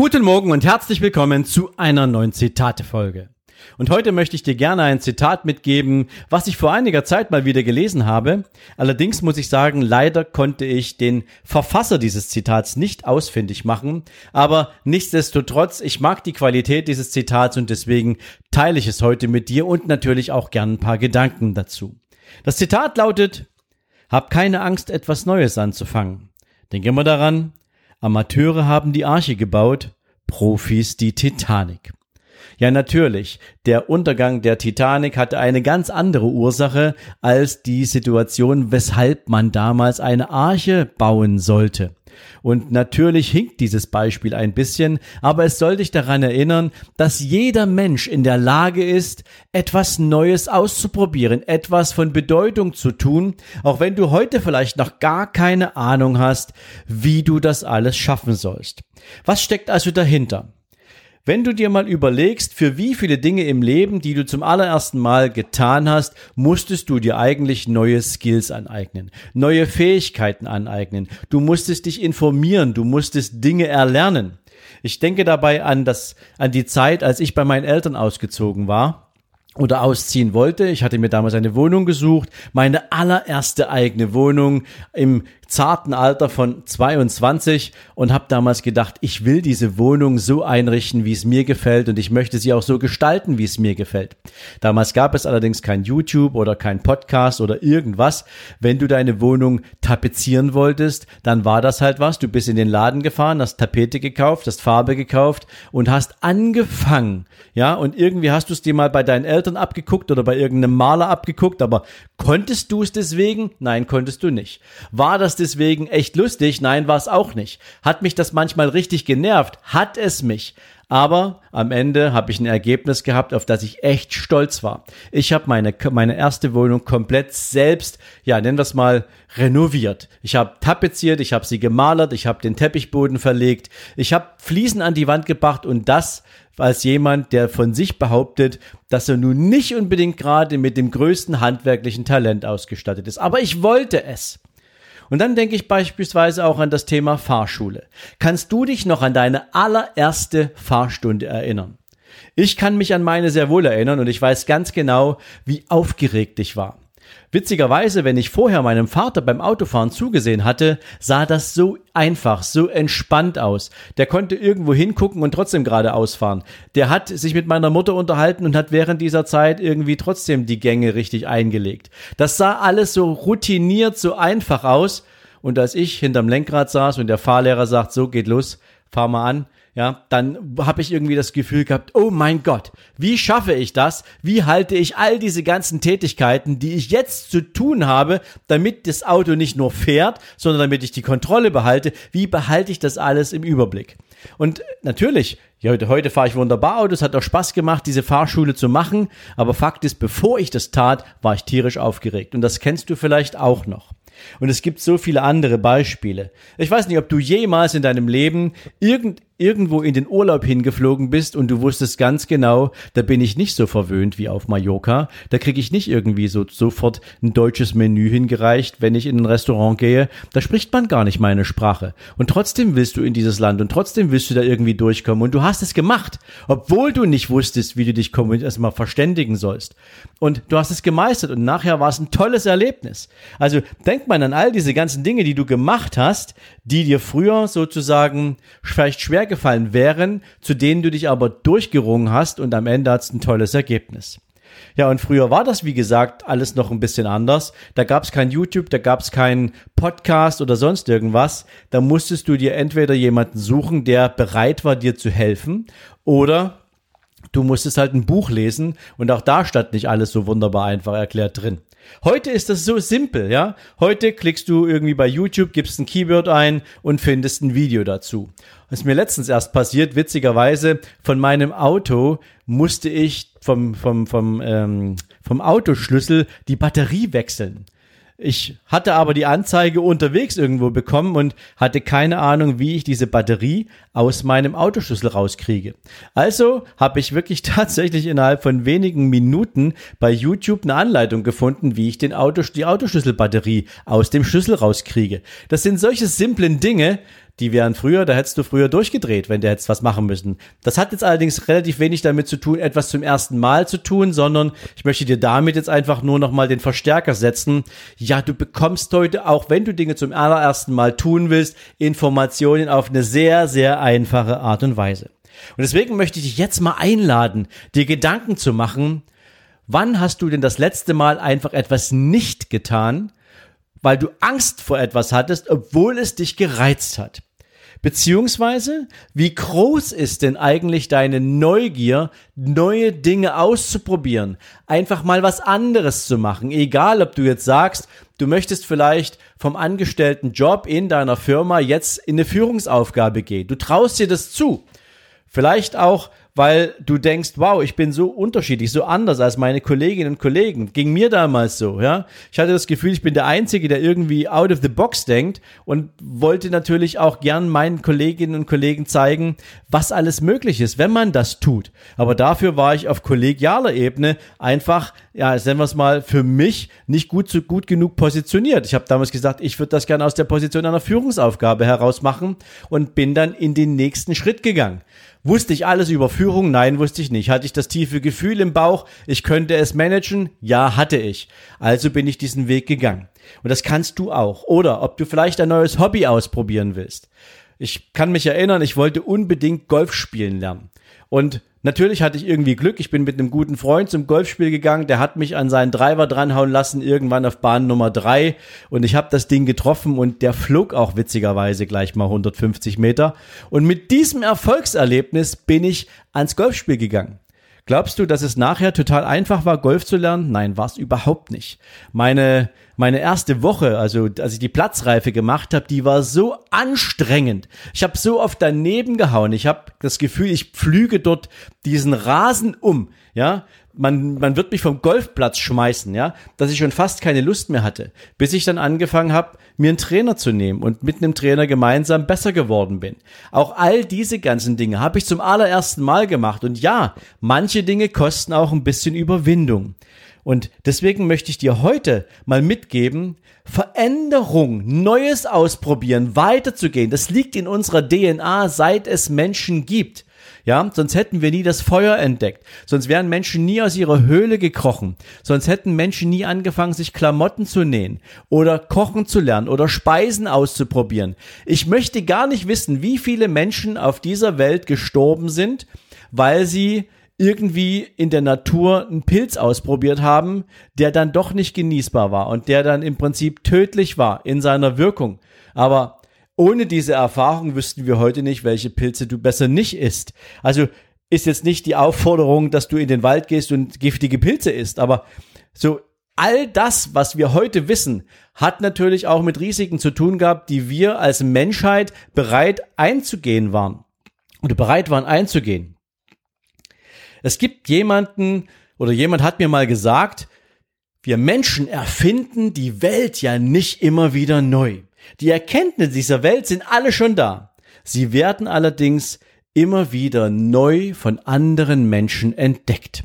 Guten Morgen und herzlich willkommen zu einer neuen Zitate-Folge. Und heute möchte ich dir gerne ein Zitat mitgeben, was ich vor einiger Zeit mal wieder gelesen habe. Allerdings muss ich sagen, leider konnte ich den Verfasser dieses Zitats nicht ausfindig machen. Aber nichtsdestotrotz, ich mag die Qualität dieses Zitats und deswegen teile ich es heute mit dir und natürlich auch gern ein paar Gedanken dazu. Das Zitat lautet, hab keine Angst, etwas Neues anzufangen. Denk immer daran, Amateure haben die Arche gebaut, Profis die Titanic. Ja, natürlich. Der Untergang der Titanic hatte eine ganz andere Ursache als die Situation, weshalb man damals eine Arche bauen sollte. Und natürlich hinkt dieses Beispiel ein bisschen, aber es soll dich daran erinnern, dass jeder Mensch in der Lage ist, etwas Neues auszuprobieren, etwas von Bedeutung zu tun, auch wenn du heute vielleicht noch gar keine Ahnung hast, wie du das alles schaffen sollst. Was steckt also dahinter? Wenn du dir mal überlegst, für wie viele Dinge im Leben, die du zum allerersten Mal getan hast, musstest du dir eigentlich neue Skills aneignen, neue Fähigkeiten aneignen. Du musstest dich informieren, du musstest Dinge erlernen. Ich denke dabei an das, an die Zeit, als ich bei meinen Eltern ausgezogen war oder ausziehen wollte. Ich hatte mir damals eine Wohnung gesucht, meine allererste eigene Wohnung im zarten Alter von 22 und habe damals gedacht, ich will diese Wohnung so einrichten, wie es mir gefällt und ich möchte sie auch so gestalten, wie es mir gefällt. Damals gab es allerdings kein YouTube oder kein Podcast oder irgendwas. Wenn du deine Wohnung tapezieren wolltest, dann war das halt was. Du bist in den Laden gefahren, hast Tapete gekauft, hast Farbe gekauft und hast angefangen. Ja, und irgendwie hast du es dir mal bei deinen Eltern abgeguckt oder bei irgendeinem Maler abgeguckt, aber konntest du es deswegen? Nein, konntest du nicht. War das deswegen echt lustig? Nein, war es auch nicht. Hat mich das manchmal richtig genervt? Hat es mich. Aber am Ende habe ich ein Ergebnis gehabt, auf das ich echt stolz war. Ich habe meine, meine erste Wohnung komplett selbst, ja, nennen wir es mal, renoviert. Ich habe tapeziert, ich habe sie gemalert, ich habe den Teppichboden verlegt, ich habe Fliesen an die Wand gebracht und das als jemand, der von sich behauptet, dass er nun nicht unbedingt gerade mit dem größten handwerklichen Talent ausgestattet ist. Aber ich wollte es. Und dann denke ich beispielsweise auch an das Thema Fahrschule. Kannst du dich noch an deine allererste Fahrstunde erinnern? Ich kann mich an meine sehr wohl erinnern und ich weiß ganz genau, wie aufgeregt ich war. Witzigerweise, wenn ich vorher meinem Vater beim Autofahren zugesehen hatte, sah das so einfach, so entspannt aus. Der konnte irgendwo hingucken und trotzdem geradeaus fahren. Der hat sich mit meiner Mutter unterhalten und hat während dieser Zeit irgendwie trotzdem die Gänge richtig eingelegt. Das sah alles so routiniert, so einfach aus. Und als ich hinterm Lenkrad saß und der Fahrlehrer sagt, so geht los, fahr mal an, ja, dann habe ich irgendwie das Gefühl gehabt, oh mein Gott, wie schaffe ich das? Wie halte ich all diese ganzen Tätigkeiten, die ich jetzt zu tun habe, damit das Auto nicht nur fährt, sondern damit ich die Kontrolle behalte, wie behalte ich das alles im Überblick? Und natürlich, ja, heute, heute fahre ich wunderbar Auto, es hat auch Spaß gemacht, diese Fahrschule zu machen, aber Fakt ist, bevor ich das tat, war ich tierisch aufgeregt. Und das kennst du vielleicht auch noch. Und es gibt so viele andere Beispiele. Ich weiß nicht, ob du jemals in deinem Leben irgend, irgendwo in den Urlaub hingeflogen bist und du wusstest ganz genau, da bin ich nicht so verwöhnt wie auf Mallorca. Da kriege ich nicht irgendwie so sofort ein deutsches Menü hingereicht, wenn ich in ein Restaurant gehe. Da spricht man gar nicht meine Sprache. Und trotzdem willst du in dieses Land und trotzdem willst du da irgendwie durchkommen. Und du hast es gemacht, obwohl du nicht wusstest, wie du dich erstmal verständigen sollst. Und du hast es gemeistert und nachher war es ein tolles Erlebnis. Also denk mal an all diese ganzen Dinge, die du gemacht hast, die dir früher sozusagen vielleicht schwer gefallen wären, zu denen du dich aber durchgerungen hast und am Ende hast ein tolles Ergebnis. Ja, und früher war das, wie gesagt, alles noch ein bisschen anders. Da gab es kein YouTube, da gab es keinen Podcast oder sonst irgendwas. Da musstest du dir entweder jemanden suchen, der bereit war, dir zu helfen, oder du musstest halt ein Buch lesen und auch da stand nicht alles so wunderbar einfach erklärt drin. Heute ist das so simpel, ja. Heute klickst du irgendwie bei YouTube, gibst ein Keyword ein und findest ein Video dazu. Was mir letztens erst passiert, witzigerweise, von meinem Auto musste ich vom, vom, vom, ähm, vom Autoschlüssel die Batterie wechseln. Ich hatte aber die Anzeige unterwegs irgendwo bekommen und hatte keine Ahnung, wie ich diese Batterie aus meinem Autoschlüssel rauskriege. Also habe ich wirklich tatsächlich innerhalb von wenigen Minuten bei YouTube eine Anleitung gefunden, wie ich den Auto, die Autoschlüsselbatterie aus dem Schlüssel rauskriege. Das sind solche simplen Dinge, die wären früher, da hättest du früher durchgedreht, wenn du hättest was machen müssen. Das hat jetzt allerdings relativ wenig damit zu tun, etwas zum ersten Mal zu tun, sondern ich möchte dir damit jetzt einfach nur nochmal den Verstärker setzen. Ja, du bekommst heute, auch wenn du Dinge zum allerersten Mal tun willst, Informationen auf eine sehr, sehr einfache Art und Weise. Und deswegen möchte ich dich jetzt mal einladen, dir Gedanken zu machen, wann hast du denn das letzte Mal einfach etwas nicht getan, weil du Angst vor etwas hattest, obwohl es dich gereizt hat. Beziehungsweise, wie groß ist denn eigentlich deine Neugier, neue Dinge auszuprobieren, einfach mal was anderes zu machen, egal ob du jetzt sagst, du möchtest vielleicht vom angestellten Job in deiner Firma jetzt in eine Führungsaufgabe gehen. Du traust dir das zu. Vielleicht auch, weil du denkst, wow, ich bin so unterschiedlich, so anders als meine Kolleginnen und Kollegen. Ging mir damals so, ja. Ich hatte das Gefühl, ich bin der Einzige, der irgendwie out of the box denkt und wollte natürlich auch gern meinen Kolleginnen und Kollegen zeigen, was alles möglich ist, wenn man das tut. Aber dafür war ich auf kollegialer Ebene einfach, ja, nennen wir es mal, für mich nicht gut, so gut genug positioniert. Ich habe damals gesagt, ich würde das gerne aus der Position einer Führungsaufgabe heraus machen und bin dann in den nächsten Schritt gegangen. Wusste ich alles über Führung? Nein, wusste ich nicht. Hatte ich das tiefe Gefühl im Bauch, ich könnte es managen? Ja, hatte ich. Also bin ich diesen Weg gegangen. Und das kannst du auch. Oder ob du vielleicht ein neues Hobby ausprobieren willst. Ich kann mich erinnern, ich wollte unbedingt Golf spielen lernen. Und Natürlich hatte ich irgendwie Glück. Ich bin mit einem guten Freund zum Golfspiel gegangen. Der hat mich an seinen Driver dranhauen lassen, irgendwann auf Bahn Nummer drei. Und ich habe das Ding getroffen und der flog auch witzigerweise gleich mal 150 Meter. Und mit diesem Erfolgserlebnis bin ich ans Golfspiel gegangen. Glaubst du, dass es nachher total einfach war, Golf zu lernen? Nein, war es überhaupt nicht. Meine meine erste Woche, also als ich die Platzreife gemacht habe, die war so anstrengend. Ich habe so oft daneben gehauen. Ich habe das Gefühl, ich pflüge dort diesen Rasen um. Ja, man, man wird mich vom Golfplatz schmeißen, ja, dass ich schon fast keine Lust mehr hatte, bis ich dann angefangen habe, mir einen Trainer zu nehmen und mit einem Trainer gemeinsam besser geworden bin. Auch all diese ganzen Dinge habe ich zum allerersten Mal gemacht und ja, manche Dinge kosten auch ein bisschen Überwindung. Und deswegen möchte ich dir heute mal mitgeben, Veränderung, Neues ausprobieren, weiterzugehen. Das liegt in unserer DNA, seit es Menschen gibt. Ja, sonst hätten wir nie das Feuer entdeckt. Sonst wären Menschen nie aus ihrer Höhle gekrochen. Sonst hätten Menschen nie angefangen, sich Klamotten zu nähen oder kochen zu lernen oder Speisen auszuprobieren. Ich möchte gar nicht wissen, wie viele Menschen auf dieser Welt gestorben sind, weil sie irgendwie in der Natur einen Pilz ausprobiert haben, der dann doch nicht genießbar war und der dann im Prinzip tödlich war in seiner Wirkung. Aber ohne diese Erfahrung wüssten wir heute nicht, welche Pilze du besser nicht isst. Also ist jetzt nicht die Aufforderung, dass du in den Wald gehst und giftige Pilze isst, aber so all das, was wir heute wissen, hat natürlich auch mit Risiken zu tun gehabt, die wir als Menschheit bereit einzugehen waren oder bereit waren einzugehen. Es gibt jemanden oder jemand hat mir mal gesagt, wir Menschen erfinden die Welt ja nicht immer wieder neu. Die Erkenntnisse dieser Welt sind alle schon da. Sie werden allerdings immer wieder neu von anderen Menschen entdeckt.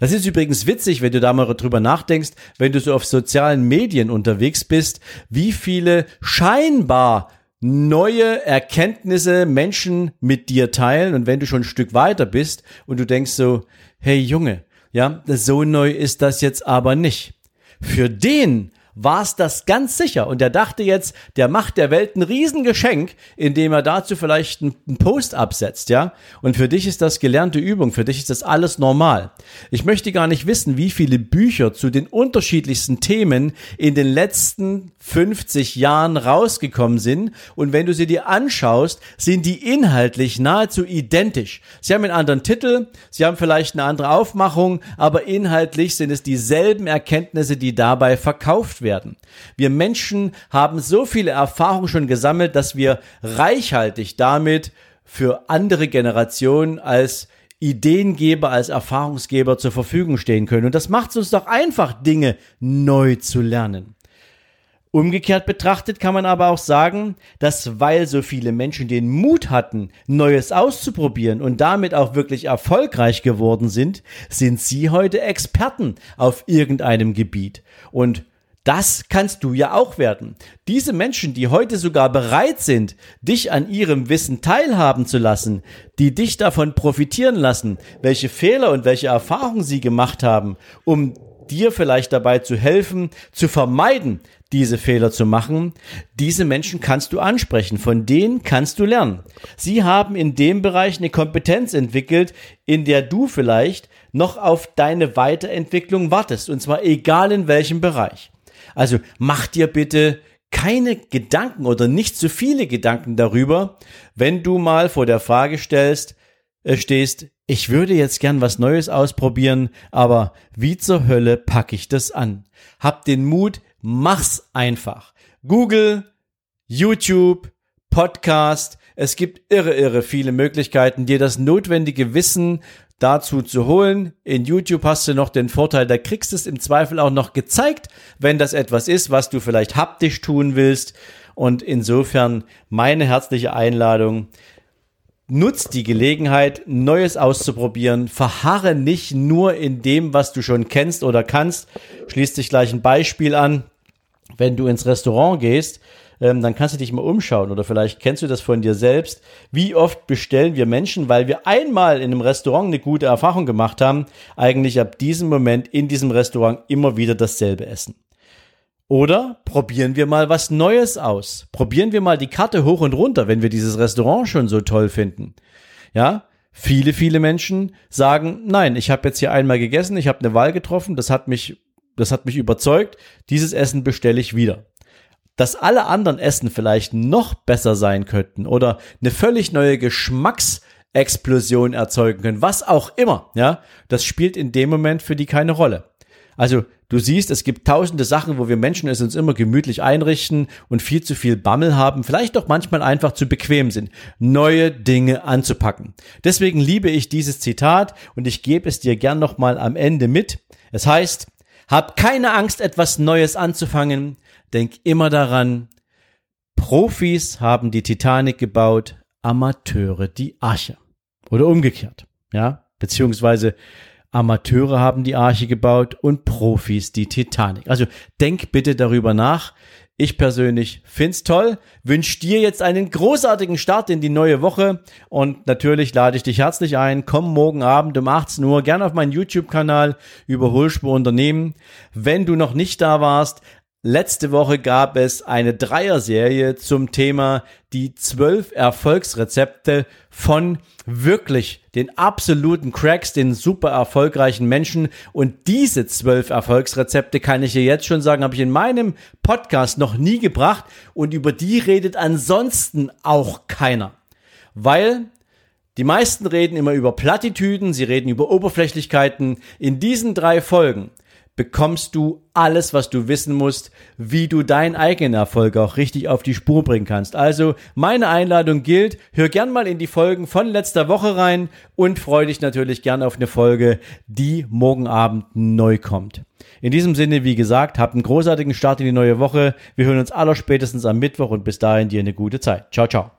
Das ist übrigens witzig, wenn du da mal drüber nachdenkst, wenn du so auf sozialen Medien unterwegs bist, wie viele scheinbar neue Erkenntnisse Menschen mit dir teilen und wenn du schon ein Stück weiter bist und du denkst so, hey Junge, ja, so neu ist das jetzt aber nicht. Für den war es das ganz sicher. Und er dachte jetzt, der macht der Welt ein Riesengeschenk, indem er dazu vielleicht einen Post absetzt, ja. Und für dich ist das gelernte Übung, für dich ist das alles normal. Ich möchte gar nicht wissen, wie viele Bücher zu den unterschiedlichsten Themen in den letzten 50 Jahren rausgekommen sind. Und wenn du sie dir anschaust, sind die inhaltlich nahezu identisch. Sie haben einen anderen Titel, sie haben vielleicht eine andere Aufmachung, aber inhaltlich sind es dieselben Erkenntnisse, die dabei verkauft werden. Wir Menschen haben so viele Erfahrungen schon gesammelt, dass wir reichhaltig damit für andere Generationen als Ideengeber, als Erfahrungsgeber zur Verfügung stehen können. Und das macht es uns doch einfach, Dinge neu zu lernen. Umgekehrt betrachtet kann man aber auch sagen, dass weil so viele Menschen den Mut hatten, Neues auszuprobieren und damit auch wirklich erfolgreich geworden sind, sind sie heute Experten auf irgendeinem Gebiet. Und das kannst du ja auch werden. Diese Menschen, die heute sogar bereit sind, dich an ihrem Wissen teilhaben zu lassen, die dich davon profitieren lassen, welche Fehler und welche Erfahrungen sie gemacht haben, um dir vielleicht dabei zu helfen, zu vermeiden, diese Fehler zu machen, diese Menschen kannst du ansprechen, von denen kannst du lernen. Sie haben in dem Bereich eine Kompetenz entwickelt, in der du vielleicht noch auf deine Weiterentwicklung wartest, und zwar egal in welchem Bereich. Also mach dir bitte keine Gedanken oder nicht zu viele Gedanken darüber, wenn du mal vor der Frage stellst, äh, stehst, ich würde jetzt gern was Neues ausprobieren, aber wie zur Hölle packe ich das an? Hab den Mut, mach's einfach. Google, YouTube, Podcast, es gibt irre, irre viele Möglichkeiten, dir das notwendige Wissen dazu zu holen. In YouTube hast du noch den Vorteil, da kriegst du es im Zweifel auch noch gezeigt, wenn das etwas ist, was du vielleicht haptisch tun willst. Und insofern meine herzliche Einladung. Nutz die Gelegenheit, Neues auszuprobieren. Verharre nicht nur in dem, was du schon kennst oder kannst. Schließt sich gleich ein Beispiel an. Wenn du ins Restaurant gehst, ähm, dann kannst du dich mal umschauen oder vielleicht kennst du das von dir selbst. Wie oft bestellen wir Menschen, weil wir einmal in einem Restaurant eine gute Erfahrung gemacht haben, eigentlich ab diesem Moment in diesem Restaurant immer wieder dasselbe essen. Oder probieren wir mal was Neues aus. Probieren wir mal die Karte hoch und runter, wenn wir dieses Restaurant schon so toll finden. Ja, viele, viele Menschen sagen, nein, ich habe jetzt hier einmal gegessen, ich habe eine Wahl getroffen, das hat mich, das hat mich überzeugt, dieses Essen bestelle ich wieder. Dass alle anderen Essen vielleicht noch besser sein könnten oder eine völlig neue Geschmacksexplosion erzeugen können, was auch immer, ja, das spielt in dem Moment für die keine Rolle. Also du siehst, es gibt tausende Sachen, wo wir Menschen es uns immer gemütlich einrichten und viel zu viel Bammel haben, vielleicht doch manchmal einfach zu bequem sind, neue Dinge anzupacken. Deswegen liebe ich dieses Zitat und ich gebe es dir gern nochmal am Ende mit. Es heißt, hab keine Angst, etwas Neues anzufangen. Denk immer daran, Profis haben die Titanic gebaut, Amateure die Arche. Oder umgekehrt. Ja, beziehungsweise Amateure haben die Arche gebaut und Profis die Titanic. Also denk bitte darüber nach. Ich persönlich find's toll, wünsche dir jetzt einen großartigen Start in die neue Woche und natürlich lade ich dich herzlich ein. Komm morgen Abend um 18 Uhr gerne auf meinen YouTube-Kanal Überholspur Unternehmen. Wenn du noch nicht da warst, Letzte Woche gab es eine Dreier-Serie zum Thema die zwölf Erfolgsrezepte von wirklich den absoluten Cracks, den super erfolgreichen Menschen. Und diese zwölf Erfolgsrezepte kann ich dir jetzt schon sagen, habe ich in meinem Podcast noch nie gebracht und über die redet ansonsten auch keiner. Weil die meisten reden immer über Plattitüden, sie reden über Oberflächlichkeiten. In diesen drei Folgen bekommst du alles, was du wissen musst, wie du deinen eigenen Erfolg auch richtig auf die Spur bringen kannst. Also meine Einladung gilt, hör gern mal in die Folgen von letzter Woche rein und freu dich natürlich gern auf eine Folge, die morgen Abend neu kommt. In diesem Sinne, wie gesagt, habt einen großartigen Start in die neue Woche. Wir hören uns aller spätestens am Mittwoch und bis dahin dir eine gute Zeit. Ciao, ciao.